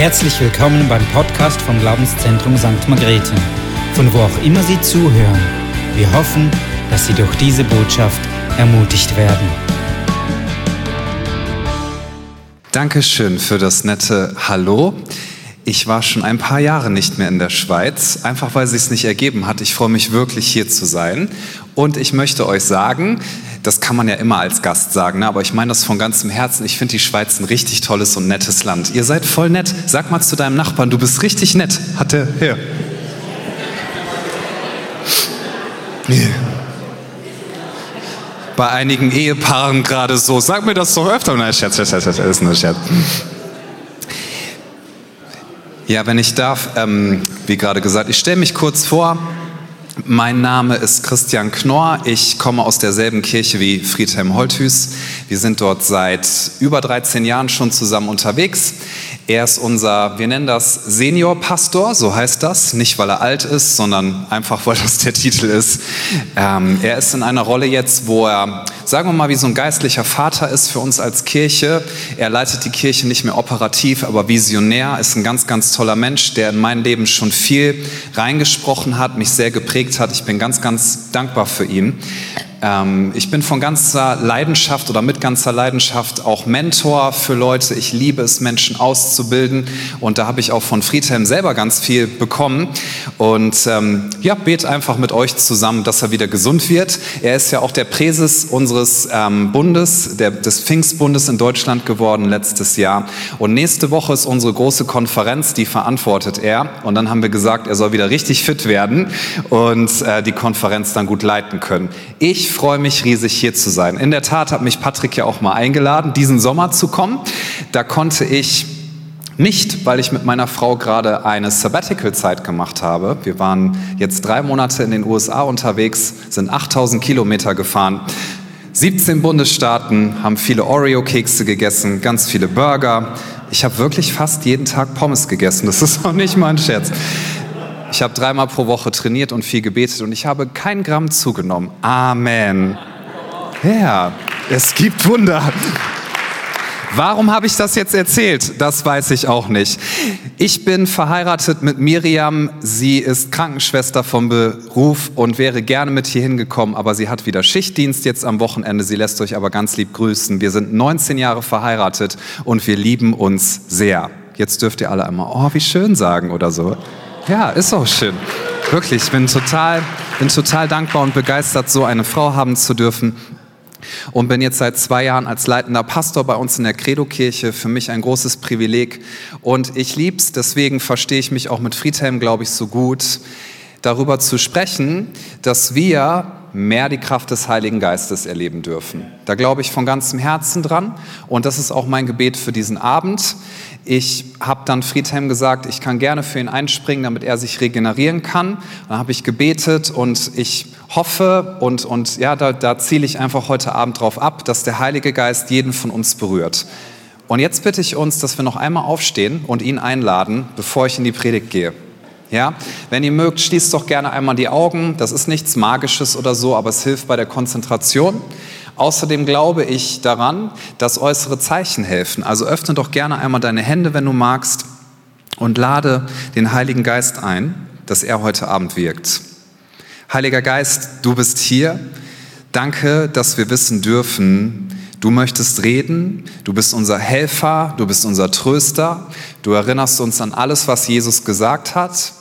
Herzlich willkommen beim Podcast vom Glaubenszentrum St. Margrethe, von wo auch immer Sie zuhören. Wir hoffen, dass Sie durch diese Botschaft ermutigt werden. Dankeschön für das nette Hallo. Ich war schon ein paar Jahre nicht mehr in der Schweiz, einfach weil es sich nicht ergeben hat. Ich freue mich wirklich hier zu sein. Und ich möchte euch sagen, das kann man ja immer als Gast sagen, ne? aber ich meine das von ganzem Herzen. Ich finde die Schweiz ein richtig tolles und nettes Land. Ihr seid voll nett. Sag mal zu deinem Nachbarn, du bist richtig nett. Hat er hier. Bei einigen Ehepaaren gerade so. Sag mir das doch öfter. Nein, Scherz, Scherz, Scherz, Scherz, ist nur Scherz. Ja, wenn ich darf, ähm, wie gerade gesagt, ich stelle mich kurz vor. Mein Name ist Christian Knorr. Ich komme aus derselben Kirche wie Friedhelm Holthüß. Wir sind dort seit über 13 Jahren schon zusammen unterwegs. Er ist unser, wir nennen das Seniorpastor, so heißt das. Nicht, weil er alt ist, sondern einfach, weil das der Titel ist. Ähm, er ist in einer Rolle jetzt, wo er, sagen wir mal, wie so ein geistlicher Vater ist für uns als Kirche. Er leitet die Kirche nicht mehr operativ, aber visionär, ist ein ganz, ganz toller Mensch, der in mein Leben schon viel reingesprochen hat, mich sehr geprägt hat. Ich bin ganz, ganz dankbar für ihn. Ähm, ich bin von ganzer Leidenschaft oder mit ganzer Leidenschaft auch Mentor für Leute. Ich liebe es, Menschen auszubilden. Und da habe ich auch von Friedhelm selber ganz viel bekommen. Und ähm, ja, bete einfach mit euch zusammen, dass er wieder gesund wird. Er ist ja auch der Präses unseres ähm, Bundes, der, des Pfingstbundes in Deutschland geworden letztes Jahr. Und nächste Woche ist unsere große Konferenz, die verantwortet er. Und dann haben wir gesagt, er soll wieder richtig fit werden und äh, die Konferenz dann gut leiten können. Ich ich freue mich riesig hier zu sein. In der Tat hat mich Patrick ja auch mal eingeladen, diesen Sommer zu kommen. Da konnte ich nicht, weil ich mit meiner Frau gerade eine Sabbatical-Zeit gemacht habe. Wir waren jetzt drei Monate in den USA unterwegs, sind 8000 Kilometer gefahren. 17 Bundesstaaten haben viele Oreo-Kekse gegessen, ganz viele Burger. Ich habe wirklich fast jeden Tag Pommes gegessen. Das ist auch nicht mal ein Scherz. Ich habe dreimal pro Woche trainiert und viel gebetet und ich habe kein Gramm zugenommen. Amen. Ja, es gibt Wunder. Warum habe ich das jetzt erzählt? Das weiß ich auch nicht. Ich bin verheiratet mit Miriam. Sie ist Krankenschwester vom Beruf und wäre gerne mit hier hingekommen, aber sie hat wieder Schichtdienst jetzt am Wochenende. Sie lässt euch aber ganz lieb grüßen. Wir sind 19 Jahre verheiratet und wir lieben uns sehr. Jetzt dürft ihr alle einmal, oh, wie schön sagen oder so. Ja, ist auch schön. Wirklich, ich bin total, bin total dankbar und begeistert, so eine Frau haben zu dürfen. Und bin jetzt seit zwei Jahren als leitender Pastor bei uns in der Credo-Kirche. Für mich ein großes Privileg. Und ich lieb's, deswegen verstehe ich mich auch mit Friedhelm, glaube ich, so gut, darüber zu sprechen, dass wir mehr die Kraft des Heiligen Geistes erleben dürfen. Da glaube ich von ganzem Herzen dran und das ist auch mein Gebet für diesen Abend. Ich habe dann Friedhelm gesagt, ich kann gerne für ihn einspringen, damit er sich regenerieren kann. Dann habe ich gebetet und ich hoffe und, und ja, da, da ziele ich einfach heute Abend drauf ab, dass der Heilige Geist jeden von uns berührt. Und jetzt bitte ich uns, dass wir noch einmal aufstehen und ihn einladen, bevor ich in die Predigt gehe. Ja, wenn ihr mögt, schließt doch gerne einmal die Augen. Das ist nichts Magisches oder so, aber es hilft bei der Konzentration. Außerdem glaube ich daran, dass äußere Zeichen helfen. Also öffne doch gerne einmal deine Hände, wenn du magst, und lade den Heiligen Geist ein, dass er heute Abend wirkt. Heiliger Geist, du bist hier. Danke, dass wir wissen dürfen, Du möchtest reden, du bist unser Helfer, du bist unser Tröster, du erinnerst uns an alles, was Jesus gesagt hat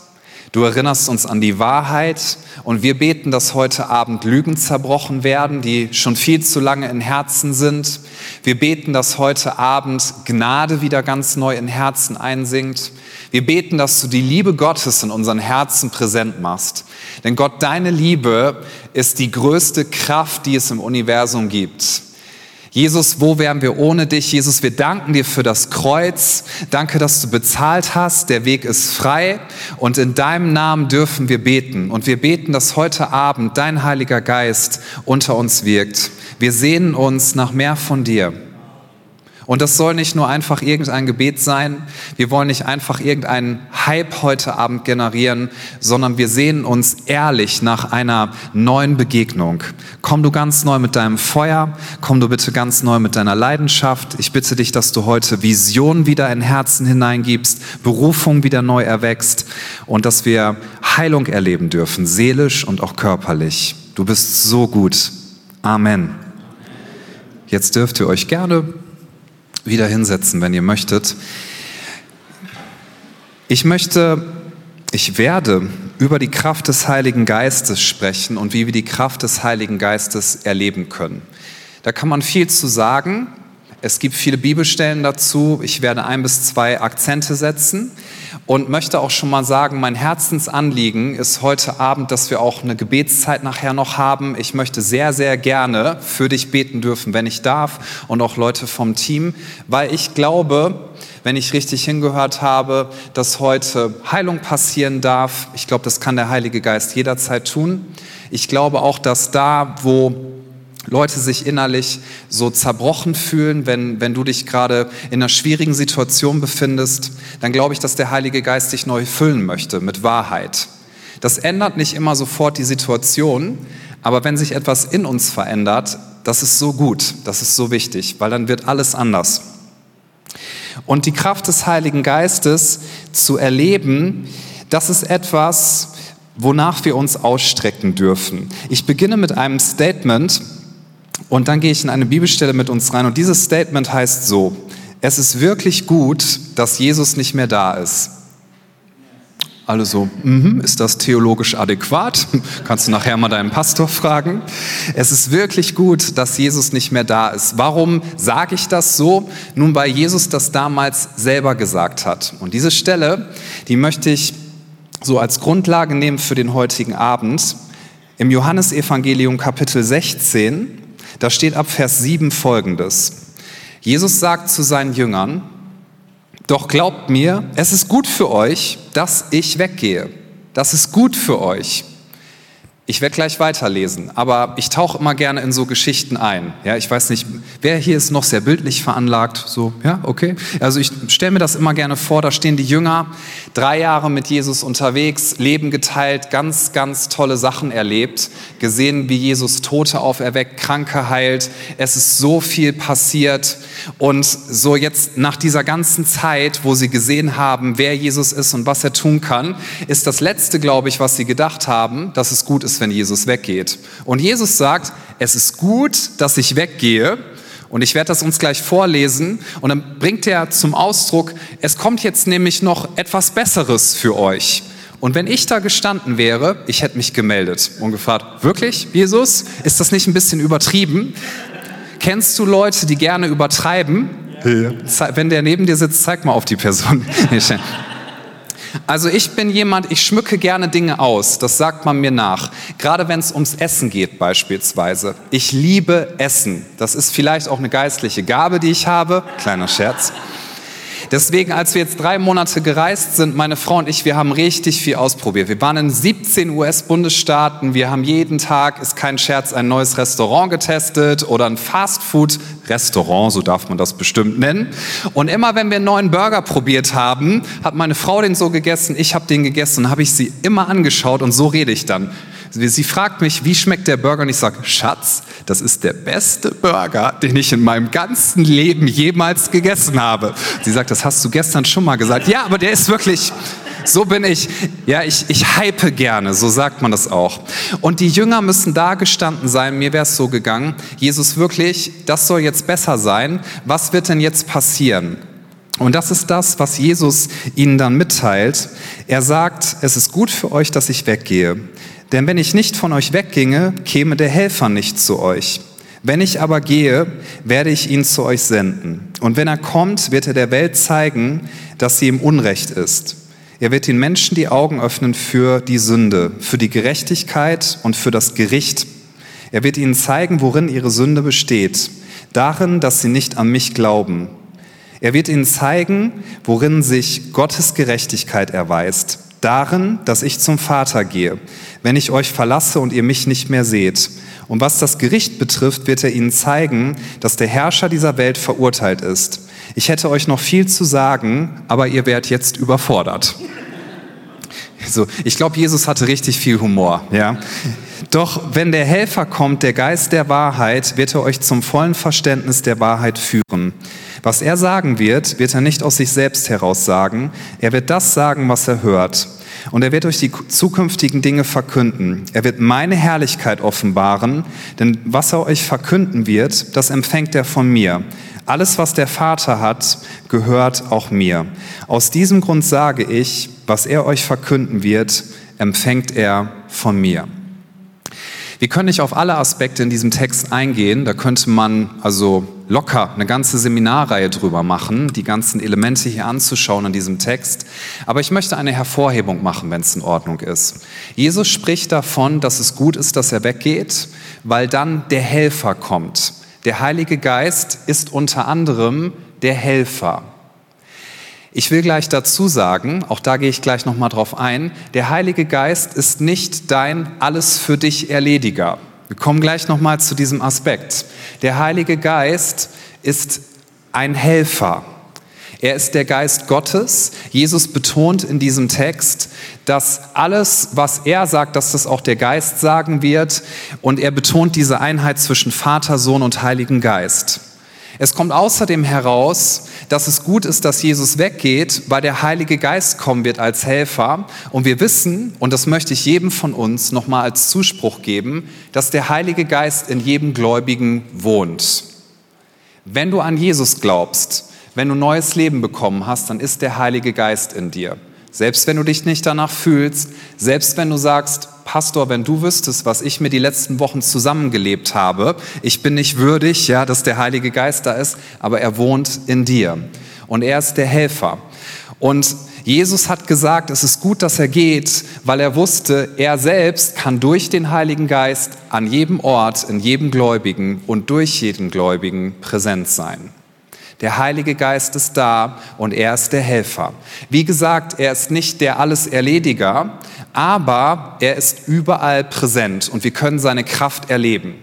Du erinnerst uns an die Wahrheit und wir beten, dass heute Abend Lügen zerbrochen werden, die schon viel zu lange in Herzen sind. Wir beten, dass heute Abend Gnade wieder ganz neu in Herzen einsinkt. Wir beten, dass du die Liebe Gottes in unseren Herzen präsent machst. Denn Gott, deine Liebe ist die größte Kraft, die es im Universum gibt. Jesus, wo wären wir ohne dich? Jesus, wir danken dir für das Kreuz. Danke, dass du bezahlt hast. Der Weg ist frei und in deinem Namen dürfen wir beten. Und wir beten, dass heute Abend dein Heiliger Geist unter uns wirkt. Wir sehnen uns nach mehr von dir. Und das soll nicht nur einfach irgendein Gebet sein. Wir wollen nicht einfach irgendeinen Hype heute Abend generieren, sondern wir sehen uns ehrlich nach einer neuen Begegnung. Komm du ganz neu mit deinem Feuer, komm du bitte ganz neu mit deiner Leidenschaft. Ich bitte dich, dass du heute Vision wieder in Herzen hineingibst, Berufung wieder neu erwächst und dass wir Heilung erleben dürfen, seelisch und auch körperlich. Du bist so gut. Amen. Jetzt dürft ihr euch gerne wieder hinsetzen, wenn ihr möchtet. Ich möchte, ich werde über die Kraft des Heiligen Geistes sprechen und wie wir die Kraft des Heiligen Geistes erleben können. Da kann man viel zu sagen. Es gibt viele Bibelstellen dazu. Ich werde ein bis zwei Akzente setzen und möchte auch schon mal sagen, mein Herzensanliegen ist heute Abend, dass wir auch eine Gebetszeit nachher noch haben. Ich möchte sehr, sehr gerne für dich beten dürfen, wenn ich darf und auch Leute vom Team, weil ich glaube, wenn ich richtig hingehört habe, dass heute Heilung passieren darf. Ich glaube, das kann der Heilige Geist jederzeit tun. Ich glaube auch, dass da, wo Leute sich innerlich so zerbrochen fühlen, wenn, wenn du dich gerade in einer schwierigen Situation befindest, dann glaube ich, dass der Heilige Geist dich neu füllen möchte mit Wahrheit. Das ändert nicht immer sofort die Situation, aber wenn sich etwas in uns verändert, das ist so gut, das ist so wichtig, weil dann wird alles anders. Und die Kraft des Heiligen Geistes zu erleben, das ist etwas, wonach wir uns ausstrecken dürfen. Ich beginne mit einem Statement, und dann gehe ich in eine Bibelstelle mit uns rein und dieses Statement heißt so, es ist wirklich gut, dass Jesus nicht mehr da ist. Alle so, mm ist das theologisch adäquat? Kannst du nachher mal deinen Pastor fragen. Es ist wirklich gut, dass Jesus nicht mehr da ist. Warum sage ich das so? Nun, weil Jesus das damals selber gesagt hat. Und diese Stelle, die möchte ich so als Grundlage nehmen für den heutigen Abend. Im Johannesevangelium Kapitel 16, da steht ab Vers 7 folgendes. Jesus sagt zu seinen Jüngern, doch glaubt mir, es ist gut für euch, dass ich weggehe. Das ist gut für euch. Ich werde gleich weiterlesen, aber ich tauche immer gerne in so Geschichten ein. Ja, ich weiß nicht, wer hier ist noch sehr bildlich veranlagt. So, ja, okay. Also ich stelle mir das immer gerne vor. Da stehen die Jünger, drei Jahre mit Jesus unterwegs, Leben geteilt, ganz, ganz tolle Sachen erlebt, gesehen, wie Jesus Tote auferweckt, Kranke heilt. Es ist so viel passiert und so jetzt nach dieser ganzen Zeit, wo sie gesehen haben, wer Jesus ist und was er tun kann, ist das letzte, glaube ich, was sie gedacht haben, dass es gut ist wenn Jesus weggeht. Und Jesus sagt, es ist gut, dass ich weggehe. Und ich werde das uns gleich vorlesen. Und dann bringt er zum Ausdruck, es kommt jetzt nämlich noch etwas Besseres für euch. Und wenn ich da gestanden wäre, ich hätte mich gemeldet und gefragt, wirklich, Jesus, ist das nicht ein bisschen übertrieben? Kennst du Leute, die gerne übertreiben? Ja. Wenn der neben dir sitzt, zeig mal auf die Person. Also ich bin jemand, ich schmücke gerne Dinge aus, das sagt man mir nach. Gerade wenn es ums Essen geht beispielsweise. Ich liebe Essen. Das ist vielleicht auch eine geistliche Gabe, die ich habe. Kleiner Scherz. Deswegen, als wir jetzt drei Monate gereist sind, meine Frau und ich, wir haben richtig viel ausprobiert. Wir waren in 17 US-Bundesstaaten. Wir haben jeden Tag, ist kein Scherz, ein neues Restaurant getestet oder ein Fastfood-Restaurant, so darf man das bestimmt nennen. Und immer, wenn wir einen neuen Burger probiert haben, hat meine Frau den so gegessen, ich habe den gegessen habe ich sie immer angeschaut und so rede ich dann. Sie fragt mich, wie schmeckt der Burger? Und ich sage, Schatz, das ist der beste Burger, den ich in meinem ganzen Leben jemals gegessen habe. Sie sagt, das hast du gestern schon mal gesagt. Ja, aber der ist wirklich, so bin ich. Ja, ich, ich hype gerne, so sagt man das auch. Und die Jünger müssen da gestanden sein, mir wäre es so gegangen, Jesus wirklich, das soll jetzt besser sein. Was wird denn jetzt passieren? Und das ist das, was Jesus ihnen dann mitteilt. Er sagt, es ist gut für euch, dass ich weggehe. Denn wenn ich nicht von euch wegginge, käme der Helfer nicht zu euch. Wenn ich aber gehe, werde ich ihn zu euch senden. Und wenn er kommt, wird er der Welt zeigen, dass sie im Unrecht ist. Er wird den Menschen die Augen öffnen für die Sünde, für die Gerechtigkeit und für das Gericht. Er wird ihnen zeigen, worin ihre Sünde besteht, darin, dass sie nicht an mich glauben. Er wird ihnen zeigen, worin sich Gottes Gerechtigkeit erweist, darin, dass ich zum Vater gehe, wenn ich euch verlasse und ihr mich nicht mehr seht. Und was das Gericht betrifft, wird er ihnen zeigen, dass der Herrscher dieser Welt verurteilt ist. Ich hätte euch noch viel zu sagen, aber ihr werdet jetzt überfordert. So, ich glaube, Jesus hatte richtig viel Humor. Ja? Doch wenn der Helfer kommt, der Geist der Wahrheit, wird er euch zum vollen Verständnis der Wahrheit führen. Was er sagen wird, wird er nicht aus sich selbst heraus sagen. Er wird das sagen, was er hört. Und er wird euch die zukünftigen Dinge verkünden. Er wird meine Herrlichkeit offenbaren, denn was er euch verkünden wird, das empfängt er von mir. Alles, was der Vater hat, gehört auch mir. Aus diesem Grund sage ich, was er euch verkünden wird, empfängt er von mir. Wir können nicht auf alle Aspekte in diesem Text eingehen. Da könnte man also locker eine ganze Seminarreihe drüber machen, die ganzen Elemente hier anzuschauen in diesem Text. Aber ich möchte eine Hervorhebung machen, wenn es in Ordnung ist. Jesus spricht davon, dass es gut ist, dass er weggeht, weil dann der Helfer kommt. Der Heilige Geist ist unter anderem der Helfer. Ich will gleich dazu sagen, auch da gehe ich gleich noch mal drauf ein, der Heilige Geist ist nicht dein alles für dich Erlediger. Wir kommen gleich noch mal zu diesem Aspekt. Der Heilige Geist ist ein Helfer. Er ist der Geist Gottes. Jesus betont in diesem Text, dass alles, was er sagt, dass das auch der Geist sagen wird. Und er betont diese Einheit zwischen Vater, Sohn und Heiligen Geist. Es kommt außerdem heraus, dass es gut ist, dass Jesus weggeht, weil der Heilige Geist kommen wird als Helfer. Und wir wissen, und das möchte ich jedem von uns nochmal als Zuspruch geben, dass der Heilige Geist in jedem Gläubigen wohnt. Wenn du an Jesus glaubst, wenn du neues Leben bekommen hast, dann ist der Heilige Geist in dir. Selbst wenn du dich nicht danach fühlst, selbst wenn du sagst, Pastor, wenn du wüsstest, was ich mir die letzten Wochen zusammengelebt habe, ich bin nicht würdig, ja, dass der Heilige Geist da ist, aber er wohnt in dir. Und er ist der Helfer. Und Jesus hat gesagt, es ist gut, dass er geht, weil er wusste, er selbst kann durch den Heiligen Geist an jedem Ort, in jedem Gläubigen und durch jeden Gläubigen präsent sein. Der Heilige Geist ist da und er ist der Helfer. Wie gesagt, er ist nicht der Alles-Erlediger, aber er ist überall präsent und wir können seine Kraft erleben.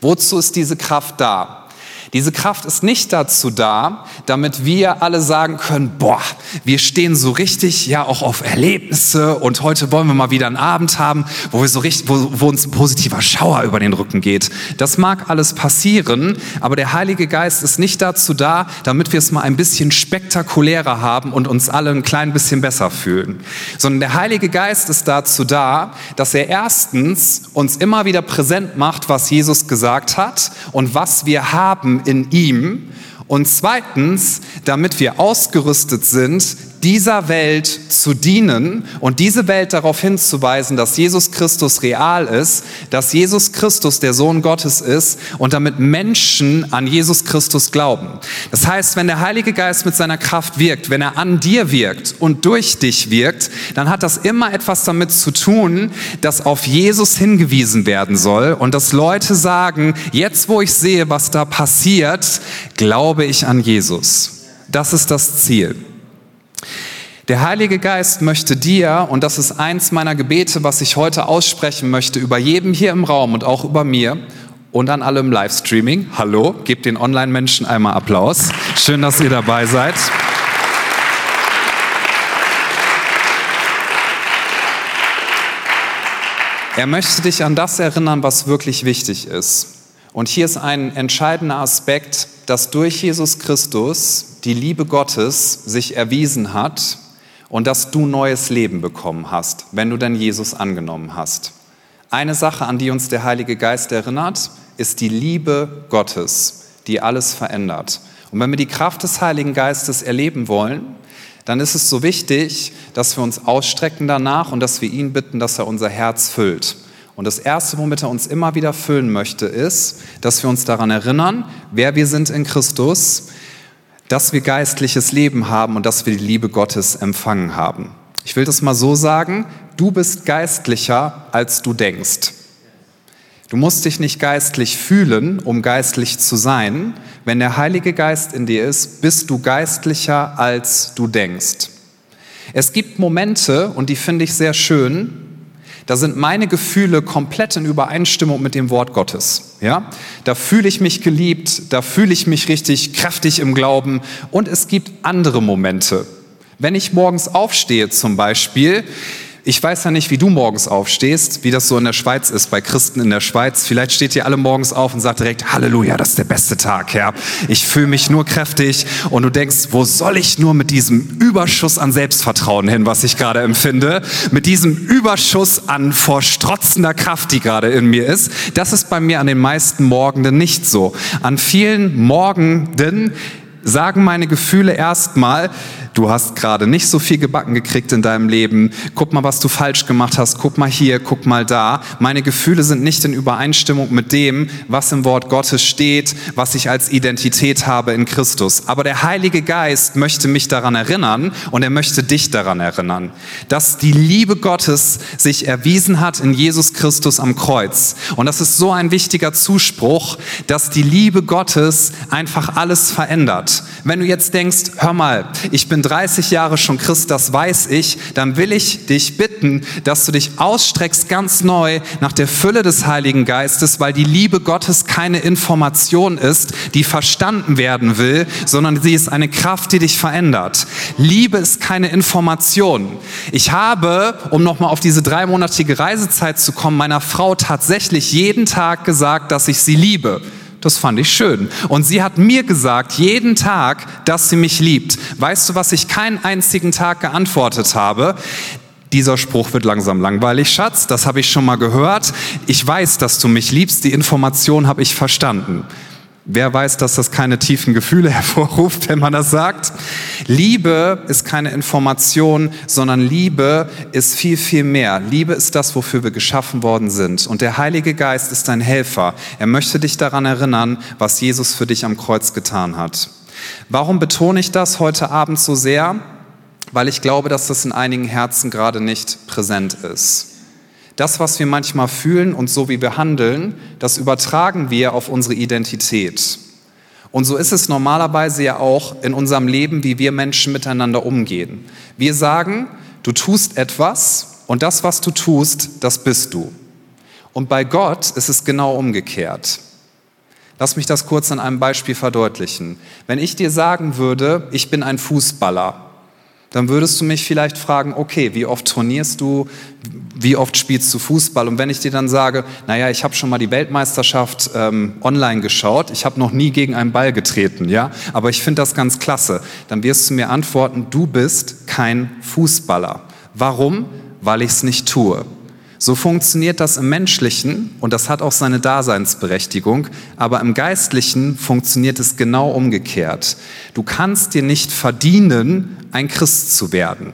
Wozu ist diese Kraft da? Diese Kraft ist nicht dazu da, damit wir alle sagen können, boah, wir stehen so richtig ja auch auf Erlebnisse und heute wollen wir mal wieder einen Abend haben, wo wir so richtig, wo, wo uns ein positiver Schauer über den Rücken geht. Das mag alles passieren, aber der Heilige Geist ist nicht dazu da, damit wir es mal ein bisschen spektakulärer haben und uns alle ein klein bisschen besser fühlen, sondern der Heilige Geist ist dazu da, dass er erstens uns immer wieder präsent macht, was Jesus gesagt hat und was wir haben in ihm. Und zweitens, damit wir ausgerüstet sind, dieser Welt zu dienen und diese Welt darauf hinzuweisen, dass Jesus Christus real ist, dass Jesus Christus der Sohn Gottes ist und damit Menschen an Jesus Christus glauben. Das heißt, wenn der Heilige Geist mit seiner Kraft wirkt, wenn er an dir wirkt und durch dich wirkt, dann hat das immer etwas damit zu tun, dass auf Jesus hingewiesen werden soll und dass Leute sagen, jetzt wo ich sehe, was da passiert, glaube ich an Jesus. Das ist das Ziel. Der Heilige Geist möchte dir, und das ist eins meiner Gebete, was ich heute aussprechen möchte, über jedem hier im Raum und auch über mir und an allem Livestreaming. Hallo, gebt den Online-Menschen einmal Applaus. Schön, dass ihr dabei seid. Er möchte dich an das erinnern, was wirklich wichtig ist. Und hier ist ein entscheidender Aspekt, dass durch Jesus Christus die Liebe Gottes sich erwiesen hat und dass du neues Leben bekommen hast, wenn du denn Jesus angenommen hast. Eine Sache, an die uns der Heilige Geist erinnert, ist die Liebe Gottes, die alles verändert. Und wenn wir die Kraft des Heiligen Geistes erleben wollen, dann ist es so wichtig, dass wir uns ausstrecken danach und dass wir ihn bitten, dass er unser Herz füllt. Und das Erste, womit er uns immer wieder füllen möchte, ist, dass wir uns daran erinnern, wer wir sind in Christus, dass wir geistliches Leben haben und dass wir die Liebe Gottes empfangen haben. Ich will das mal so sagen, du bist geistlicher, als du denkst. Du musst dich nicht geistlich fühlen, um geistlich zu sein. Wenn der Heilige Geist in dir ist, bist du geistlicher, als du denkst. Es gibt Momente, und die finde ich sehr schön, da sind meine Gefühle komplett in Übereinstimmung mit dem Wort Gottes. Ja? Da fühle ich mich geliebt, da fühle ich mich richtig kräftig im Glauben und es gibt andere Momente. Wenn ich morgens aufstehe zum Beispiel, ich weiß ja nicht, wie du morgens aufstehst, wie das so in der Schweiz ist, bei Christen in der Schweiz. Vielleicht steht ihr alle morgens auf und sagt direkt, Halleluja, das ist der beste Tag, Herr. Ich fühle mich nur kräftig und du denkst, wo soll ich nur mit diesem Überschuss an Selbstvertrauen hin, was ich gerade empfinde, mit diesem Überschuss an vorstrotzender Kraft, die gerade in mir ist. Das ist bei mir an den meisten Morgenden nicht so. An vielen Morgenden sagen meine Gefühle erstmal, du hast gerade nicht so viel gebacken gekriegt in deinem Leben, guck mal, was du falsch gemacht hast, guck mal hier, guck mal da. Meine Gefühle sind nicht in Übereinstimmung mit dem, was im Wort Gottes steht, was ich als Identität habe in Christus. Aber der Heilige Geist möchte mich daran erinnern und er möchte dich daran erinnern, dass die Liebe Gottes sich erwiesen hat in Jesus Christus am Kreuz. Und das ist so ein wichtiger Zuspruch, dass die Liebe Gottes einfach alles verändert. Wenn du jetzt denkst, hör mal, ich bin 30 Jahre schon Christ, das weiß ich, dann will ich dich bitten, dass du dich ausstreckst ganz neu nach der Fülle des Heiligen Geistes, weil die Liebe Gottes keine Information ist, die verstanden werden will, sondern sie ist eine Kraft, die dich verändert. Liebe ist keine Information. Ich habe, um nochmal auf diese dreimonatige Reisezeit zu kommen, meiner Frau tatsächlich jeden Tag gesagt, dass ich sie liebe. Das fand ich schön. Und sie hat mir gesagt, jeden Tag, dass sie mich liebt. Weißt du, was ich keinen einzigen Tag geantwortet habe? Dieser Spruch wird langsam langweilig, Schatz. Das habe ich schon mal gehört. Ich weiß, dass du mich liebst. Die Information habe ich verstanden. Wer weiß, dass das keine tiefen Gefühle hervorruft, wenn man das sagt? Liebe ist keine Information, sondern Liebe ist viel, viel mehr. Liebe ist das, wofür wir geschaffen worden sind. Und der Heilige Geist ist dein Helfer. Er möchte dich daran erinnern, was Jesus für dich am Kreuz getan hat. Warum betone ich das heute Abend so sehr? Weil ich glaube, dass das in einigen Herzen gerade nicht präsent ist. Das, was wir manchmal fühlen und so wie wir handeln, das übertragen wir auf unsere Identität. Und so ist es normalerweise ja auch in unserem Leben, wie wir Menschen miteinander umgehen. Wir sagen, du tust etwas und das, was du tust, das bist du. Und bei Gott ist es genau umgekehrt. Lass mich das kurz an einem Beispiel verdeutlichen. Wenn ich dir sagen würde, ich bin ein Fußballer, dann würdest du mich vielleicht fragen, okay, wie oft trainierst du, wie oft spielst du Fußball? Und wenn ich dir dann sage, naja, ich habe schon mal die Weltmeisterschaft ähm, online geschaut, ich habe noch nie gegen einen Ball getreten, ja, aber ich finde das ganz klasse, dann wirst du mir antworten, du bist kein Fußballer. Warum? Weil ich es nicht tue. So funktioniert das im menschlichen und das hat auch seine Daseinsberechtigung, aber im geistlichen funktioniert es genau umgekehrt. Du kannst dir nicht verdienen, ein Christ zu werden.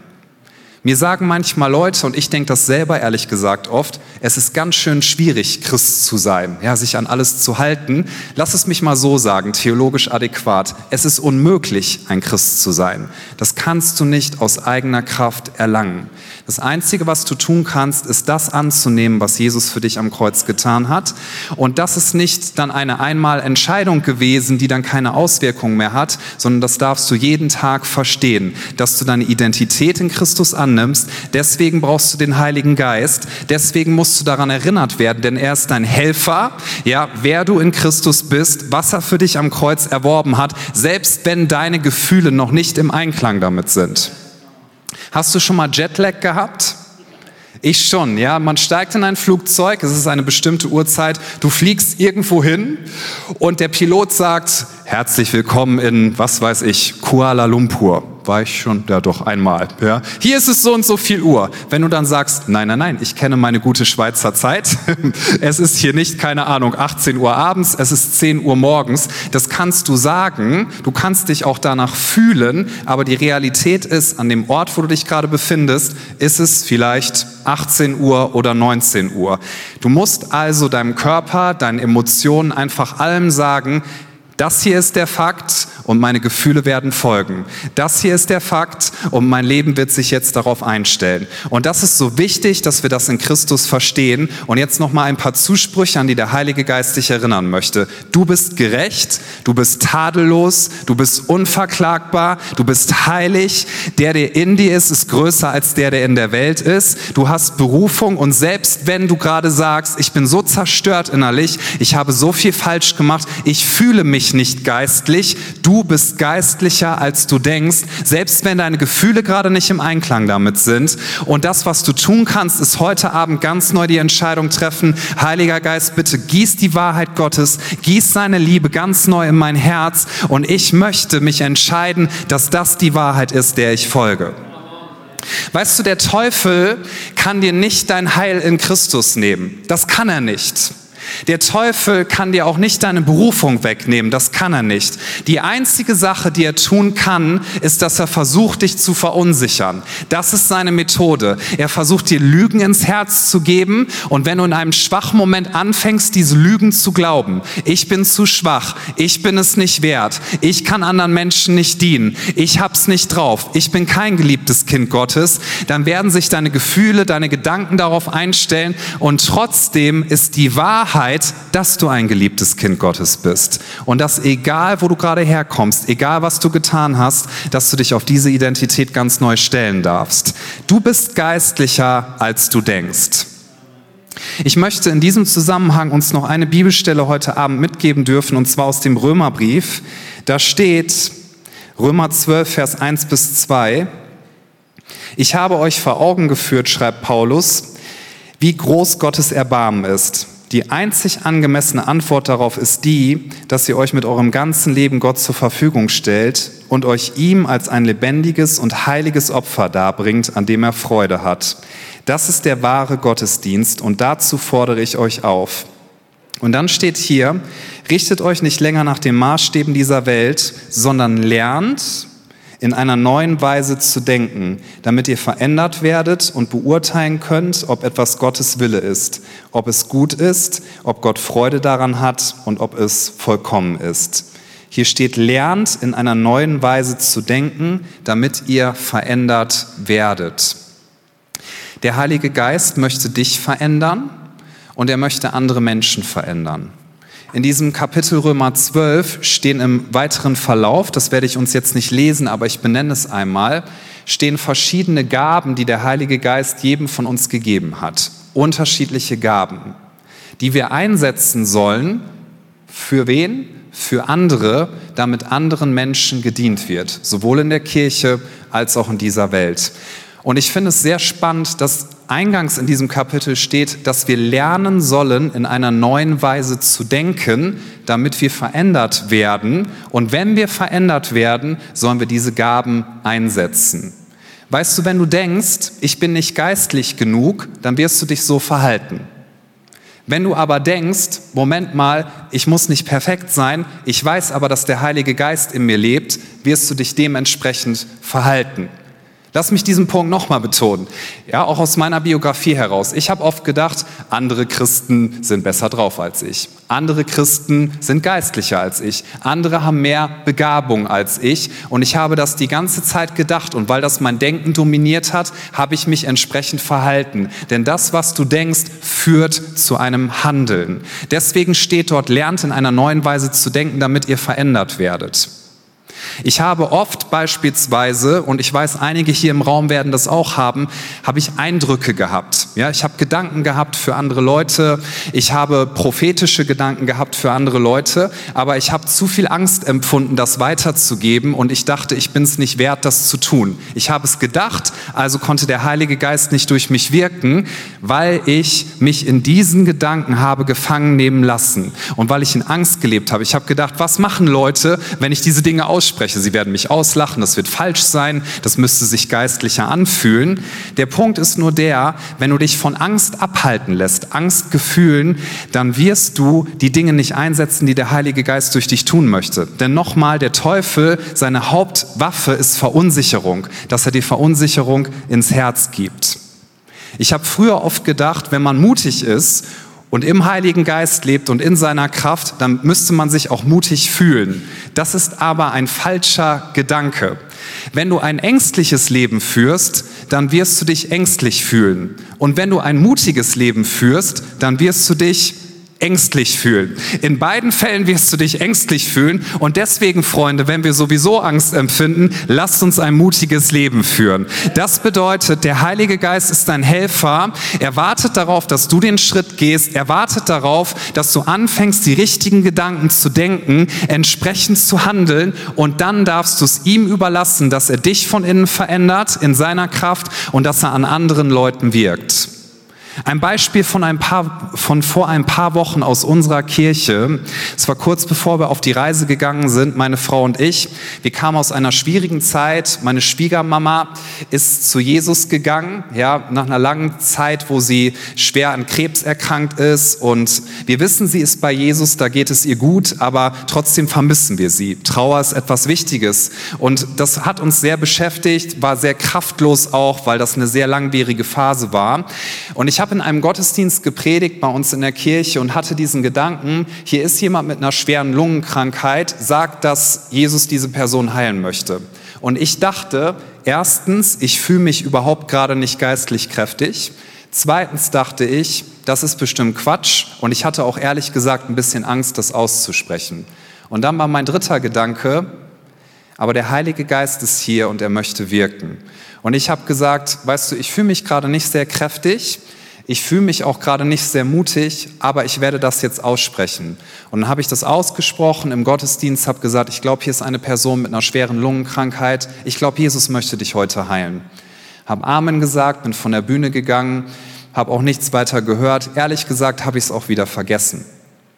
Mir sagen manchmal Leute, und ich denke das selber ehrlich gesagt oft, es ist ganz schön schwierig, Christ zu sein, ja, sich an alles zu halten. Lass es mich mal so sagen, theologisch adäquat. Es ist unmöglich, ein Christ zu sein. Das kannst du nicht aus eigener Kraft erlangen. Das Einzige, was du tun kannst, ist das anzunehmen, was Jesus für dich am Kreuz getan hat. Und das ist nicht dann eine einmal Entscheidung gewesen, die dann keine Auswirkungen mehr hat, sondern das darfst du jeden Tag verstehen, dass du deine Identität in Christus annimmst. Deswegen brauchst du den Heiligen Geist. Deswegen musst du daran erinnert werden, denn er ist dein Helfer. Ja, wer du in Christus bist, was er für dich am Kreuz erworben hat, selbst wenn deine Gefühle noch nicht im Einklang damit sind. Hast du schon mal Jetlag gehabt? Ich schon, ja. Man steigt in ein Flugzeug, es ist eine bestimmte Uhrzeit, du fliegst irgendwo hin und der Pilot sagt, herzlich willkommen in, was weiß ich, Kuala Lumpur war ich schon, ja doch einmal. Ja. Hier ist es so und so viel Uhr. Wenn du dann sagst, nein, nein, nein, ich kenne meine gute Schweizer Zeit. es ist hier nicht, keine Ahnung, 18 Uhr abends, es ist 10 Uhr morgens. Das kannst du sagen. Du kannst dich auch danach fühlen. Aber die Realität ist, an dem Ort, wo du dich gerade befindest, ist es vielleicht 18 Uhr oder 19 Uhr. Du musst also deinem Körper, deinen Emotionen einfach allem sagen, das hier ist der Fakt und meine Gefühle werden folgen. Das hier ist der Fakt und mein Leben wird sich jetzt darauf einstellen. Und das ist so wichtig, dass wir das in Christus verstehen. Und jetzt noch mal ein paar Zusprüche, an die der Heilige Geist dich erinnern möchte. Du bist gerecht, du bist tadellos, du bist unverklagbar, du bist heilig. Der, der in dir ist, ist größer als der, der in der Welt ist. Du hast Berufung und selbst wenn du gerade sagst, ich bin so zerstört innerlich, ich habe so viel falsch gemacht, ich fühle mich nicht geistlich, du bist geistlicher als du denkst, selbst wenn deine Gefühle gerade nicht im Einklang damit sind. Und das, was du tun kannst, ist heute Abend ganz neu die Entscheidung treffen, Heiliger Geist, bitte gieß die Wahrheit Gottes, gieß seine Liebe ganz neu in mein Herz und ich möchte mich entscheiden, dass das die Wahrheit ist, der ich folge. Weißt du, der Teufel kann dir nicht dein Heil in Christus nehmen. Das kann er nicht. Der Teufel kann dir auch nicht deine Berufung wegnehmen, das kann er nicht. Die einzige Sache, die er tun kann, ist, dass er versucht, dich zu verunsichern. Das ist seine Methode. Er versucht dir Lügen ins Herz zu geben und wenn du in einem schwachen Moment anfängst, diese Lügen zu glauben, ich bin zu schwach, ich bin es nicht wert, ich kann anderen Menschen nicht dienen, ich hab's nicht drauf, ich bin kein geliebtes Kind Gottes, dann werden sich deine Gefühle, deine Gedanken darauf einstellen und trotzdem ist die Wahrheit Wahrheit, dass du ein geliebtes Kind Gottes bist. Und dass egal, wo du gerade herkommst, egal, was du getan hast, dass du dich auf diese Identität ganz neu stellen darfst. Du bist geistlicher, als du denkst. Ich möchte in diesem Zusammenhang uns noch eine Bibelstelle heute Abend mitgeben dürfen, und zwar aus dem Römerbrief. Da steht Römer 12, Vers 1 bis 2. Ich habe euch vor Augen geführt, schreibt Paulus, wie groß Gottes Erbarmen ist. Die einzig angemessene Antwort darauf ist die, dass ihr euch mit eurem ganzen Leben Gott zur Verfügung stellt und euch ihm als ein lebendiges und heiliges Opfer darbringt, an dem er Freude hat. Das ist der wahre Gottesdienst und dazu fordere ich euch auf. Und dann steht hier, richtet euch nicht länger nach den Maßstäben dieser Welt, sondern lernt, in einer neuen Weise zu denken, damit ihr verändert werdet und beurteilen könnt, ob etwas Gottes Wille ist, ob es gut ist, ob Gott Freude daran hat und ob es vollkommen ist. Hier steht, lernt in einer neuen Weise zu denken, damit ihr verändert werdet. Der Heilige Geist möchte dich verändern und er möchte andere Menschen verändern. In diesem Kapitel Römer 12 stehen im weiteren Verlauf, das werde ich uns jetzt nicht lesen, aber ich benenne es einmal, stehen verschiedene Gaben, die der Heilige Geist jedem von uns gegeben hat. Unterschiedliche Gaben, die wir einsetzen sollen. Für wen? Für andere, damit anderen Menschen gedient wird, sowohl in der Kirche als auch in dieser Welt. Und ich finde es sehr spannend, dass eingangs in diesem Kapitel steht, dass wir lernen sollen, in einer neuen Weise zu denken, damit wir verändert werden. Und wenn wir verändert werden, sollen wir diese Gaben einsetzen. Weißt du, wenn du denkst, ich bin nicht geistlich genug, dann wirst du dich so verhalten. Wenn du aber denkst, Moment mal, ich muss nicht perfekt sein, ich weiß aber, dass der Heilige Geist in mir lebt, wirst du dich dementsprechend verhalten. Lass mich diesen Punkt nochmal betonen. Ja, auch aus meiner Biografie heraus. Ich habe oft gedacht, andere Christen sind besser drauf als ich. Andere Christen sind geistlicher als ich. Andere haben mehr Begabung als ich. Und ich habe das die ganze Zeit gedacht. Und weil das mein Denken dominiert hat, habe ich mich entsprechend verhalten. Denn das, was du denkst, führt zu einem Handeln. Deswegen steht dort, lernt in einer neuen Weise zu denken, damit ihr verändert werdet. Ich habe oft beispielsweise, und ich weiß, einige hier im Raum werden das auch haben, habe ich Eindrücke gehabt. Ja, ich habe Gedanken gehabt für andere Leute. Ich habe prophetische Gedanken gehabt für andere Leute. Aber ich habe zu viel Angst empfunden, das weiterzugeben. Und ich dachte, ich bin es nicht wert, das zu tun. Ich habe es gedacht, also konnte der Heilige Geist nicht durch mich wirken, weil ich mich in diesen Gedanken habe gefangen nehmen lassen. Und weil ich in Angst gelebt habe. Ich habe gedacht, was machen Leute, wenn ich diese Dinge ausspreche? Ausspreche. Sie werden mich auslachen, das wird falsch sein, das müsste sich geistlicher anfühlen. Der Punkt ist nur der, wenn du dich von Angst abhalten lässt, Angstgefühlen, dann wirst du die Dinge nicht einsetzen, die der Heilige Geist durch dich tun möchte. Denn nochmal, der Teufel, seine Hauptwaffe ist Verunsicherung, dass er die Verunsicherung ins Herz gibt. Ich habe früher oft gedacht, wenn man mutig ist und im Heiligen Geist lebt und in seiner Kraft, dann müsste man sich auch mutig fühlen. Das ist aber ein falscher Gedanke. Wenn du ein ängstliches Leben führst, dann wirst du dich ängstlich fühlen. Und wenn du ein mutiges Leben führst, dann wirst du dich ängstlich fühlen. In beiden Fällen wirst du dich ängstlich fühlen und deswegen, Freunde, wenn wir sowieso Angst empfinden, lasst uns ein mutiges Leben führen. Das bedeutet, der Heilige Geist ist dein Helfer. Er wartet darauf, dass du den Schritt gehst. Er wartet darauf, dass du anfängst, die richtigen Gedanken zu denken, entsprechend zu handeln und dann darfst du es ihm überlassen, dass er dich von innen verändert in seiner Kraft und dass er an anderen Leuten wirkt. Ein Beispiel von, ein paar, von vor ein paar Wochen aus unserer Kirche. Es war kurz bevor wir auf die Reise gegangen sind, meine Frau und ich. Wir kamen aus einer schwierigen Zeit. Meine Schwiegermama ist zu Jesus gegangen, ja, nach einer langen Zeit, wo sie schwer an Krebs erkrankt ist. Und wir wissen, sie ist bei Jesus, da geht es ihr gut, aber trotzdem vermissen wir sie. Trauer ist etwas Wichtiges. Und das hat uns sehr beschäftigt, war sehr kraftlos auch, weil das eine sehr langwierige Phase war. Und ich in einem Gottesdienst gepredigt bei uns in der Kirche und hatte diesen Gedanken, hier ist jemand mit einer schweren Lungenkrankheit, sagt, dass Jesus diese Person heilen möchte. Und ich dachte, erstens, ich fühle mich überhaupt gerade nicht geistlich kräftig. Zweitens dachte ich, das ist bestimmt Quatsch. Und ich hatte auch ehrlich gesagt ein bisschen Angst, das auszusprechen. Und dann war mein dritter Gedanke, aber der Heilige Geist ist hier und er möchte wirken. Und ich habe gesagt, weißt du, ich fühle mich gerade nicht sehr kräftig, ich fühle mich auch gerade nicht sehr mutig, aber ich werde das jetzt aussprechen. Und dann habe ich das ausgesprochen im Gottesdienst, habe gesagt, ich glaube, hier ist eine Person mit einer schweren Lungenkrankheit. Ich glaube, Jesus möchte dich heute heilen. Habe Amen gesagt, bin von der Bühne gegangen, habe auch nichts weiter gehört. Ehrlich gesagt habe ich es auch wieder vergessen.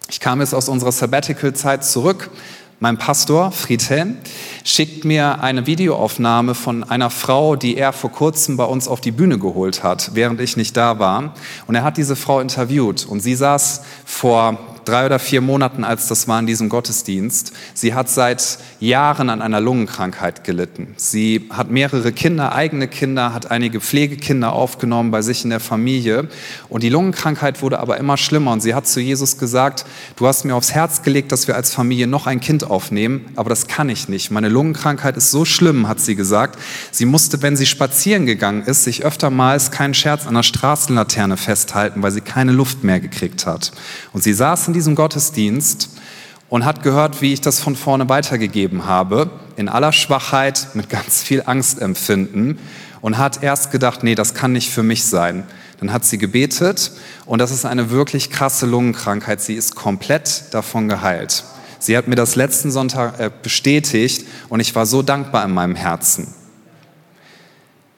Ich kam jetzt aus unserer Sabbatical-Zeit zurück, mein Pastor, Friedhelm, schickt mir eine Videoaufnahme von einer Frau, die er vor kurzem bei uns auf die Bühne geholt hat, während ich nicht da war. Und er hat diese Frau interviewt und sie saß vor drei oder vier Monaten, als das war in diesem Gottesdienst. Sie hat seit Jahren an einer Lungenkrankheit gelitten. Sie hat mehrere Kinder, eigene Kinder, hat einige Pflegekinder aufgenommen bei sich in der Familie. Und die Lungenkrankheit wurde aber immer schlimmer. Und sie hat zu Jesus gesagt, du hast mir aufs Herz gelegt, dass wir als Familie noch ein Kind aufnehmen, aber das kann ich nicht. Meine Lungenkrankheit ist so schlimm, hat sie gesagt. Sie musste, wenn sie spazieren gegangen ist, sich öftermals keinen Scherz an der Straßenlaterne festhalten, weil sie keine Luft mehr gekriegt hat. Und sie saß in diesem Gottesdienst und hat gehört, wie ich das von vorne weitergegeben habe, in aller Schwachheit, mit ganz viel Angstempfinden und hat erst gedacht, nee, das kann nicht für mich sein. Dann hat sie gebetet und das ist eine wirklich krasse Lungenkrankheit. Sie ist komplett davon geheilt. Sie hat mir das letzten Sonntag äh, bestätigt und ich war so dankbar in meinem Herzen.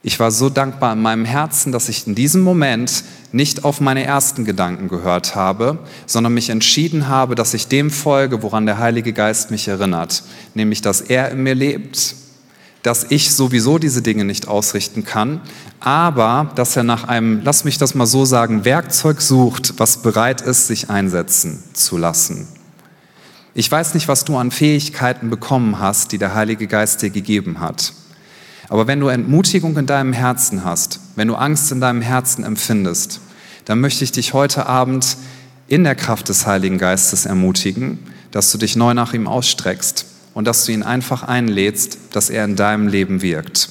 Ich war so dankbar in meinem Herzen, dass ich in diesem Moment nicht auf meine ersten Gedanken gehört habe, sondern mich entschieden habe, dass ich dem folge, woran der Heilige Geist mich erinnert, nämlich dass er in mir lebt, dass ich sowieso diese Dinge nicht ausrichten kann, aber dass er nach einem, lass mich das mal so sagen, Werkzeug sucht, was bereit ist, sich einsetzen zu lassen. Ich weiß nicht, was du an Fähigkeiten bekommen hast, die der Heilige Geist dir gegeben hat. Aber wenn du Entmutigung in deinem Herzen hast, wenn du Angst in deinem Herzen empfindest, dann möchte ich dich heute Abend in der Kraft des Heiligen Geistes ermutigen, dass du dich neu nach ihm ausstreckst und dass du ihn einfach einlädst, dass er in deinem Leben wirkt.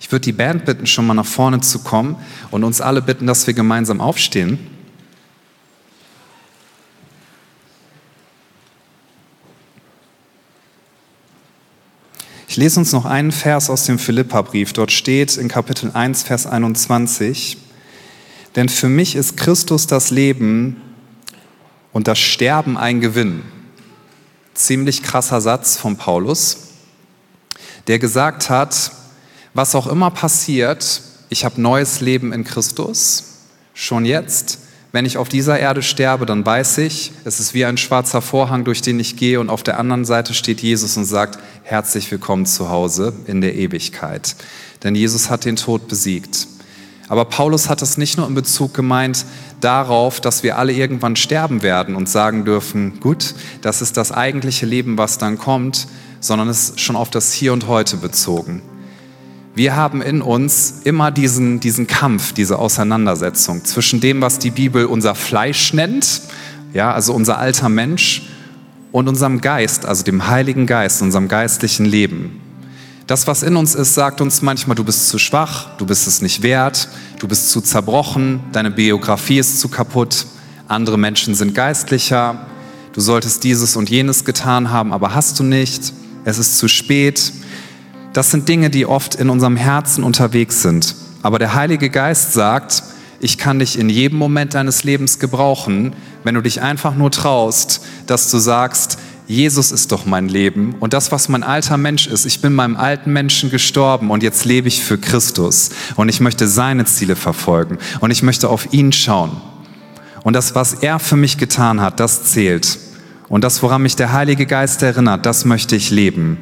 Ich würde die Band bitten, schon mal nach vorne zu kommen und uns alle bitten, dass wir gemeinsam aufstehen. Ich lese uns noch einen Vers aus dem Philipperbrief. Dort steht in Kapitel 1, Vers 21, denn für mich ist Christus das Leben und das Sterben ein Gewinn. Ziemlich krasser Satz von Paulus, der gesagt hat, was auch immer passiert, ich habe neues Leben in Christus, schon jetzt wenn ich auf dieser Erde sterbe, dann weiß ich, es ist wie ein schwarzer Vorhang, durch den ich gehe und auf der anderen Seite steht Jesus und sagt, herzlich willkommen zu Hause in der Ewigkeit. Denn Jesus hat den Tod besiegt. Aber Paulus hat es nicht nur in Bezug gemeint darauf, dass wir alle irgendwann sterben werden und sagen dürfen, gut, das ist das eigentliche Leben, was dann kommt, sondern es ist schon auf das Hier und Heute bezogen. Wir haben in uns immer diesen, diesen Kampf, diese Auseinandersetzung zwischen dem, was die Bibel unser Fleisch nennt, ja, also unser alter Mensch, und unserem Geist, also dem Heiligen Geist, unserem geistlichen Leben. Das, was in uns ist, sagt uns manchmal, du bist zu schwach, du bist es nicht wert, du bist zu zerbrochen, deine Biografie ist zu kaputt, andere Menschen sind geistlicher, du solltest dieses und jenes getan haben, aber hast du nicht, es ist zu spät. Das sind Dinge, die oft in unserem Herzen unterwegs sind. Aber der Heilige Geist sagt, ich kann dich in jedem Moment deines Lebens gebrauchen, wenn du dich einfach nur traust, dass du sagst, Jesus ist doch mein Leben und das, was mein alter Mensch ist, ich bin meinem alten Menschen gestorben und jetzt lebe ich für Christus und ich möchte seine Ziele verfolgen und ich möchte auf ihn schauen. Und das, was er für mich getan hat, das zählt. Und das, woran mich der Heilige Geist erinnert, das möchte ich leben.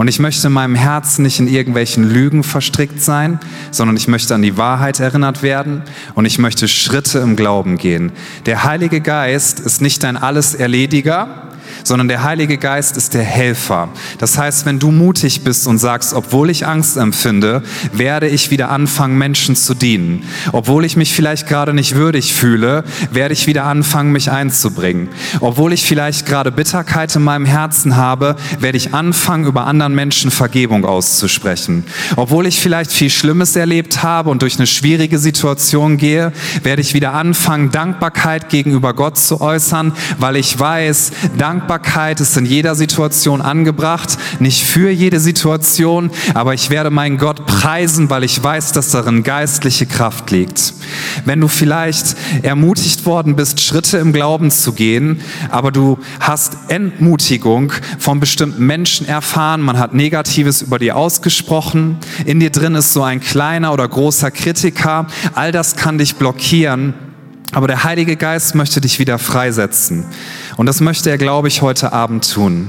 Und ich möchte in meinem Herzen nicht in irgendwelchen Lügen verstrickt sein, sondern ich möchte an die Wahrheit erinnert werden und ich möchte Schritte im Glauben gehen. Der Heilige Geist ist nicht ein Alles-Erlediger, sondern der Heilige Geist ist der Helfer. Das heißt, wenn du mutig bist und sagst, obwohl ich Angst empfinde, werde ich wieder anfangen, Menschen zu dienen. Obwohl ich mich vielleicht gerade nicht würdig fühle, werde ich wieder anfangen, mich einzubringen. Obwohl ich vielleicht gerade Bitterkeit in meinem Herzen habe, werde ich anfangen, über anderen Menschen Vergebung auszusprechen. Obwohl ich vielleicht viel Schlimmes erlebt habe und durch eine schwierige Situation gehe, werde ich wieder anfangen, Dankbarkeit gegenüber Gott zu äußern, weil ich weiß, Dankbarkeit Dankbarkeit ist in jeder Situation angebracht, nicht für jede Situation, aber ich werde meinen Gott preisen, weil ich weiß, dass darin geistliche Kraft liegt. Wenn du vielleicht ermutigt worden bist, Schritte im Glauben zu gehen, aber du hast Entmutigung von bestimmten Menschen erfahren, man hat Negatives über dir ausgesprochen, in dir drin ist so ein kleiner oder großer Kritiker, all das kann dich blockieren aber der Heilige Geist möchte dich wieder freisetzen. Und das möchte er, glaube ich, heute Abend tun.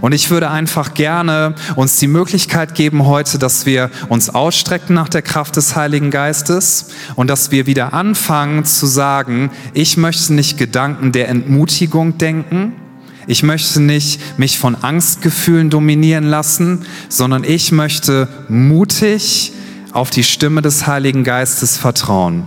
Und ich würde einfach gerne uns die Möglichkeit geben heute, dass wir uns ausstrecken nach der Kraft des Heiligen Geistes und dass wir wieder anfangen zu sagen, ich möchte nicht Gedanken der Entmutigung denken, ich möchte nicht mich von Angstgefühlen dominieren lassen, sondern ich möchte mutig auf die Stimme des Heiligen Geistes vertrauen.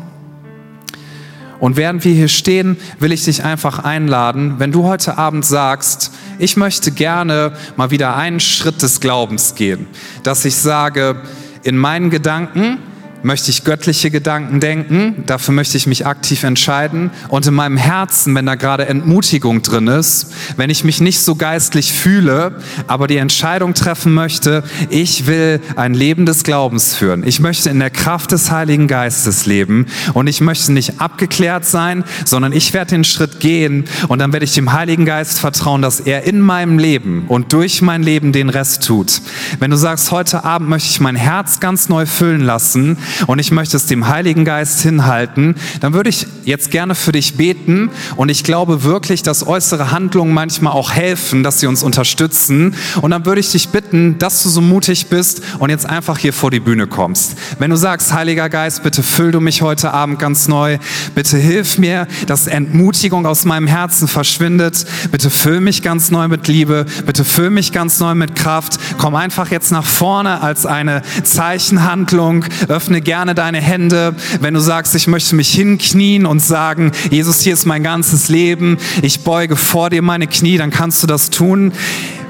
Und während wir hier stehen, will ich dich einfach einladen, wenn du heute Abend sagst, ich möchte gerne mal wieder einen Schritt des Glaubens gehen, dass ich sage, in meinen Gedanken möchte ich göttliche Gedanken denken, dafür möchte ich mich aktiv entscheiden und in meinem Herzen, wenn da gerade Entmutigung drin ist, wenn ich mich nicht so geistlich fühle, aber die Entscheidung treffen möchte, ich will ein Leben des Glaubens führen. Ich möchte in der Kraft des Heiligen Geistes leben und ich möchte nicht abgeklärt sein, sondern ich werde den Schritt gehen und dann werde ich dem Heiligen Geist vertrauen, dass er in meinem Leben und durch mein Leben den Rest tut. Wenn du sagst, heute Abend möchte ich mein Herz ganz neu füllen lassen, und ich möchte es dem Heiligen Geist hinhalten, dann würde ich jetzt gerne für dich beten. Und ich glaube wirklich, dass äußere Handlungen manchmal auch helfen, dass sie uns unterstützen. Und dann würde ich dich bitten, dass du so mutig bist und jetzt einfach hier vor die Bühne kommst. Wenn du sagst, Heiliger Geist, bitte füll du mich heute Abend ganz neu, bitte hilf mir, dass Entmutigung aus meinem Herzen verschwindet, bitte füll mich ganz neu mit Liebe, bitte füll mich ganz neu mit Kraft, komm einfach jetzt nach vorne als eine Zeichenhandlung, öffne öffne gerne deine Hände, wenn du sagst, ich möchte mich hinknien und sagen, Jesus, hier ist mein ganzes Leben, ich beuge vor dir meine Knie, dann kannst du das tun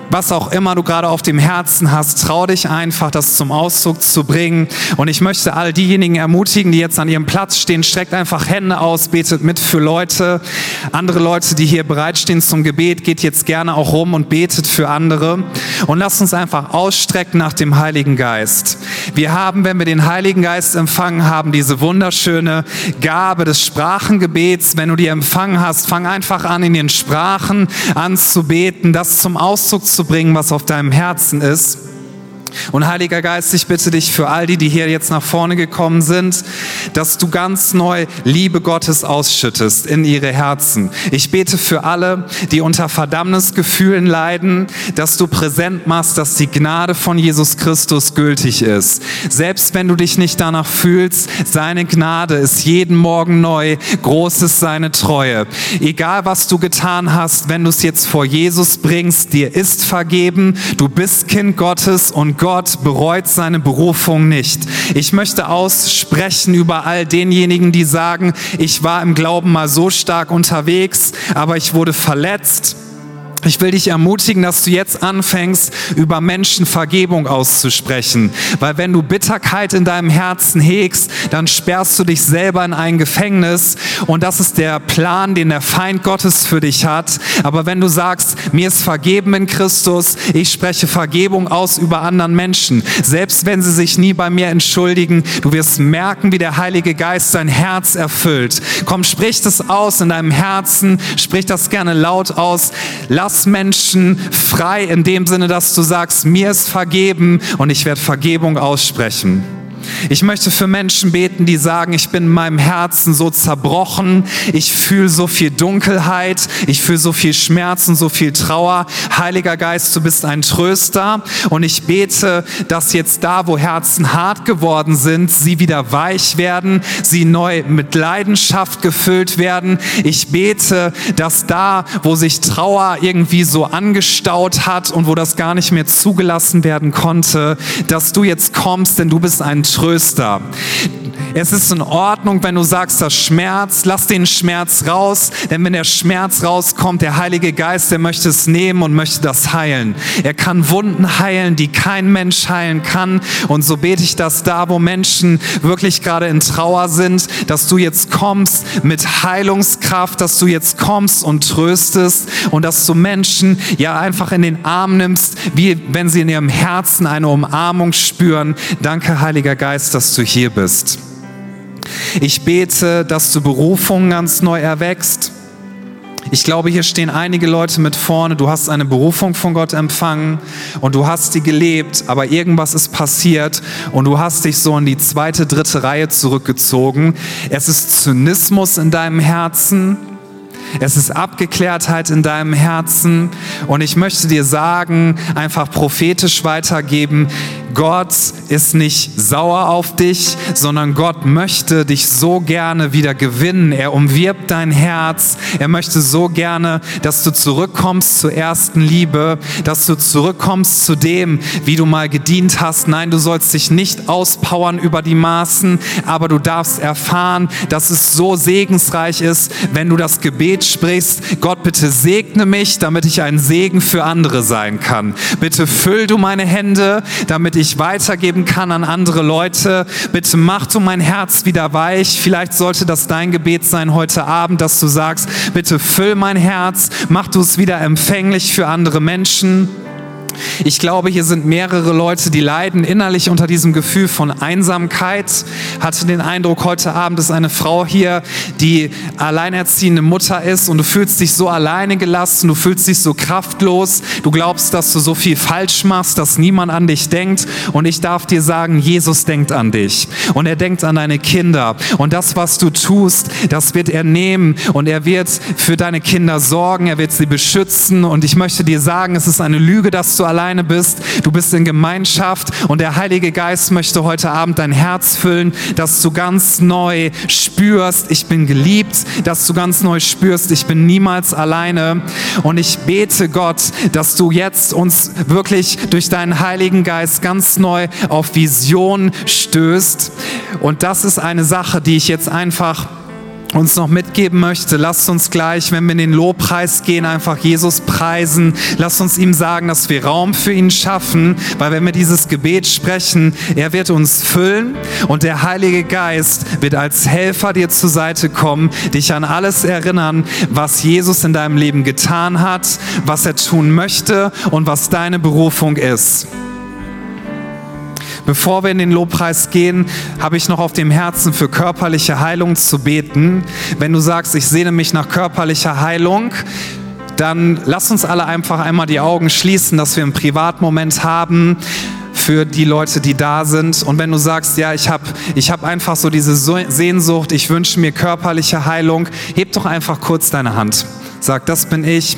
was auch immer du gerade auf dem Herzen hast, trau dich einfach, das zum Ausdruck zu bringen. Und ich möchte all diejenigen ermutigen, die jetzt an ihrem Platz stehen, streckt einfach Hände aus, betet mit für Leute. Andere Leute, die hier bereitstehen zum Gebet, geht jetzt gerne auch rum und betet für andere. Und lasst uns einfach ausstrecken nach dem Heiligen Geist. Wir haben, wenn wir den Heiligen Geist empfangen haben, diese wunderschöne Gabe des Sprachengebets. Wenn du die empfangen hast, fang einfach an, in den Sprachen anzubeten, das zum Ausdruck zu bringen, was auf deinem Herzen ist. Und Heiliger Geist, ich bitte dich für all die, die hier jetzt nach vorne gekommen sind, dass du ganz neu Liebe Gottes ausschüttest in ihre Herzen. Ich bete für alle, die unter Verdammnisgefühlen leiden, dass du präsent machst, dass die Gnade von Jesus Christus gültig ist. Selbst wenn du dich nicht danach fühlst, seine Gnade ist jeden Morgen neu, groß ist seine Treue. Egal was du getan hast, wenn du es jetzt vor Jesus bringst, dir ist vergeben, du bist Kind Gottes und Gott bereut seine Berufung nicht. Ich möchte aussprechen über all denjenigen, die sagen, ich war im Glauben mal so stark unterwegs, aber ich wurde verletzt Ich will dich ermutigen, dass du jetzt anfängst, über Menschen Vergebung auszusprechen. Weil wenn du Bitterkeit in deinem Herzen hegst, dann sperrst du dich selber in ein Gefängnis. Und das ist der Plan, den der Feind Gottes für dich hat. Aber wenn du sagst, mir ist vergeben in Christus, ich spreche Vergebung aus über anderen Menschen, selbst wenn sie sich nie bei mir entschuldigen, du wirst merken, wie der Heilige Geist dein Herz erfüllt. Komm, sprich das aus in deinem Herzen, sprich das gerne laut aus. Lass lass Menschen frei in dem Sinne, dass du sagst, mir ist vergeben und ich werde Vergebung aussprechen. Ich möchte für Menschen beten, die sagen, ich bin in meinem Herzen so zerbrochen, ich fühle so viel Dunkelheit, ich fühle so viel Schmerz und so viel Trauer. Heiliger Geist, du bist ein Tröster und ich bete, dass jetzt da, wo Herzen hart geworden sind, sie wieder weich werden, sie neu mit Leidenschaft gefüllt werden. Ich bete, dass da, wo sich Trauer irgendwie so angestaut hat und wo das gar nicht mehr zugelassen werden konnte, dass du jetzt kommst, denn du bist ein Tröster. Es ist in Ordnung, wenn du sagst, das Schmerz, lass den Schmerz raus, denn wenn der Schmerz rauskommt, der Heilige Geist, der möchte es nehmen und möchte das heilen. Er kann Wunden heilen, die kein Mensch heilen kann. Und so bete ich, dass da, wo Menschen wirklich gerade in Trauer sind, dass du jetzt kommst mit Heilungskraft, dass du jetzt kommst und tröstest und dass du Menschen ja einfach in den Arm nimmst, wie wenn sie in ihrem Herzen eine Umarmung spüren. Danke, Heiliger Geist, dass du hier bist. Ich bete, dass du Berufung ganz neu erwächst. Ich glaube, hier stehen einige Leute mit vorne. Du hast eine Berufung von Gott empfangen und du hast die gelebt, aber irgendwas ist passiert und du hast dich so in die zweite, dritte Reihe zurückgezogen. Es ist Zynismus in deinem Herzen. Es ist Abgeklärtheit in deinem Herzen. Und ich möchte dir sagen, einfach prophetisch weitergeben, Gott ist nicht sauer auf dich, sondern Gott möchte dich so gerne wieder gewinnen. Er umwirbt dein Herz. Er möchte so gerne, dass du zurückkommst zur ersten Liebe, dass du zurückkommst zu dem, wie du mal gedient hast. Nein, du sollst dich nicht auspowern über die Maßen, aber du darfst erfahren, dass es so segensreich ist, wenn du das Gebet sprichst. Gott, bitte segne mich, damit ich ein Segen für andere sein kann. Bitte füll du meine Hände, damit ich weitergeben kann an andere Leute. Bitte mach du mein Herz wieder weich. Vielleicht sollte das dein Gebet sein heute Abend, dass du sagst, bitte füll mein Herz, mach du es wieder empfänglich für andere Menschen. Ich glaube, hier sind mehrere Leute, die leiden innerlich unter diesem Gefühl von Einsamkeit. Hatte den Eindruck, heute Abend ist eine Frau hier, die alleinerziehende Mutter ist und du fühlst dich so alleine gelassen, du fühlst dich so kraftlos, du glaubst, dass du so viel falsch machst, dass niemand an dich denkt. Und ich darf dir sagen, Jesus denkt an dich und er denkt an deine Kinder. Und das, was du tust, das wird er nehmen und er wird für deine Kinder sorgen, er wird sie beschützen. Und ich möchte dir sagen, es ist eine Lüge, dass du alleine bist. Du bist in Gemeinschaft und der Heilige Geist möchte heute Abend dein Herz füllen, dass du ganz neu spürst, ich bin geliebt, dass du ganz neu spürst, ich bin niemals alleine. Und ich bete Gott, dass du jetzt uns wirklich durch deinen Heiligen Geist ganz neu auf Vision stößt. Und das ist eine Sache, die ich jetzt einfach uns noch mitgeben möchte, lasst uns gleich, wenn wir in den Lobpreis gehen, einfach Jesus preisen. Lasst uns ihm sagen, dass wir Raum für ihn schaffen, weil wenn wir dieses Gebet sprechen, er wird uns füllen und der Heilige Geist wird als Helfer dir zur Seite kommen, dich an alles erinnern, was Jesus in deinem Leben getan hat, was er tun möchte und was deine Berufung ist. Bevor wir in den Lobpreis gehen, habe ich noch auf dem Herzen für körperliche Heilung zu beten. Wenn du sagst, ich sehne mich nach körperlicher Heilung, dann lass uns alle einfach einmal die Augen schließen, dass wir einen Privatmoment haben für die Leute, die da sind. Und wenn du sagst, ja, ich habe ich hab einfach so diese Sehnsucht, ich wünsche mir körperliche Heilung, heb doch einfach kurz deine Hand. Sag, das bin ich.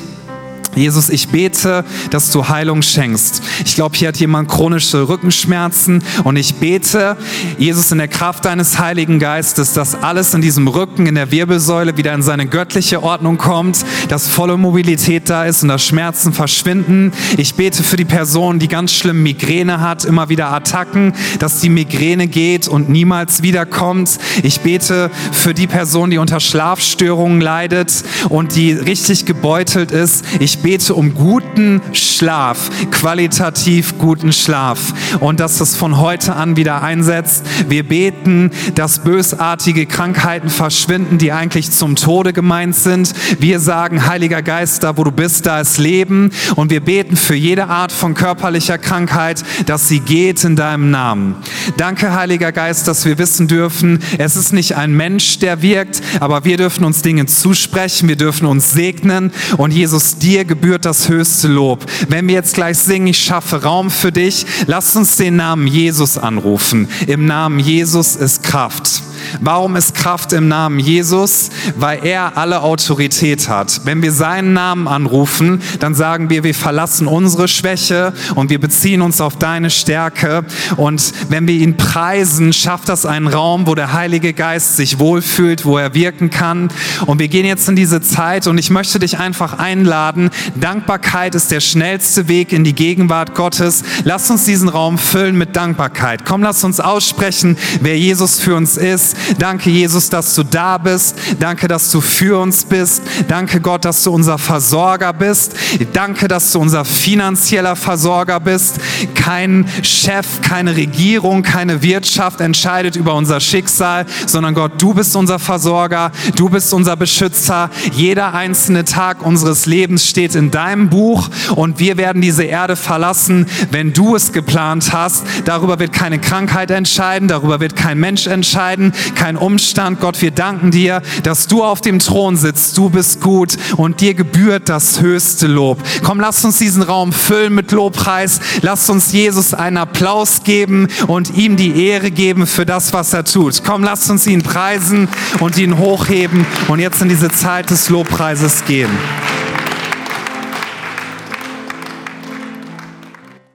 Jesus, ich bete, dass du Heilung schenkst. Ich glaube, hier hat jemand chronische Rückenschmerzen und ich bete, Jesus, in der Kraft deines Heiligen Geistes, dass alles in diesem Rücken, in der Wirbelsäule wieder in seine göttliche Ordnung kommt, dass volle Mobilität da ist und dass Schmerzen verschwinden. Ich bete für die Person, die ganz schlimm Migräne hat, immer wieder Attacken, dass die Migräne geht und niemals wiederkommt. Ich bete für die Person, die unter Schlafstörungen leidet und die richtig gebeutelt ist. Ich bete um guten Schlaf, qualitativ guten Schlaf und dass das von heute an wieder einsetzt. Wir beten, dass bösartige Krankheiten verschwinden, die eigentlich zum Tode gemeint sind. Wir sagen, Heiliger Geist, da wo du bist, da ist Leben und wir beten für jede Art von körperlicher Krankheit, dass sie geht in deinem Namen. Danke, Heiliger Geist, dass wir wissen dürfen, es ist nicht ein Mensch, der wirkt, aber wir dürfen uns Dinge zusprechen, wir dürfen uns segnen und Jesus, dir gebührt das höchste Lob. Wenn wir jetzt gleich singen, ich schaffe Raum für dich, lass uns den Namen Jesus anrufen. Im Namen Jesus ist Kraft. Warum ist Kraft im Namen Jesus? Weil er alle Autorität hat. Wenn wir seinen Namen anrufen, dann sagen wir, wir verlassen unsere Schwäche und wir beziehen uns auf deine Stärke. Und wenn wir ihn preisen, schafft das einen Raum, wo der Heilige Geist sich wohlfühlt, wo er wirken kann. Und wir gehen jetzt in diese Zeit und ich möchte dich einfach einladen. Dankbarkeit ist der schnellste Weg in die Gegenwart Gottes. Lass uns diesen Raum füllen mit Dankbarkeit. Komm, lass uns aussprechen, wer Jesus für uns ist. Danke, Jesus, dass du da bist. Danke, dass du für uns bist. Danke, Gott, dass du unser Versorger bist. Danke, dass du unser finanzieller Versorger bist. Kein Chef, keine Regierung, keine Wirtschaft entscheidet über unser Schicksal, sondern Gott, du bist unser Versorger. Du bist unser Beschützer. Jeder einzelne Tag unseres Lebens steht in deinem Buch und wir werden diese Erde verlassen, wenn du es geplant hast. Darüber wird keine Krankheit entscheiden, darüber wird kein Mensch entscheiden, kein Umstand. Gott, wir danken dir, dass du auf dem Thron sitzt. Du bist gut und dir gebührt das höchste Lob. Komm, lass uns diesen Raum füllen mit Lobpreis. Lass uns Jesus einen Applaus geben und ihm die Ehre geben für das, was er tut. Komm, lass uns ihn preisen und ihn hochheben und jetzt in diese Zeit des Lobpreises gehen.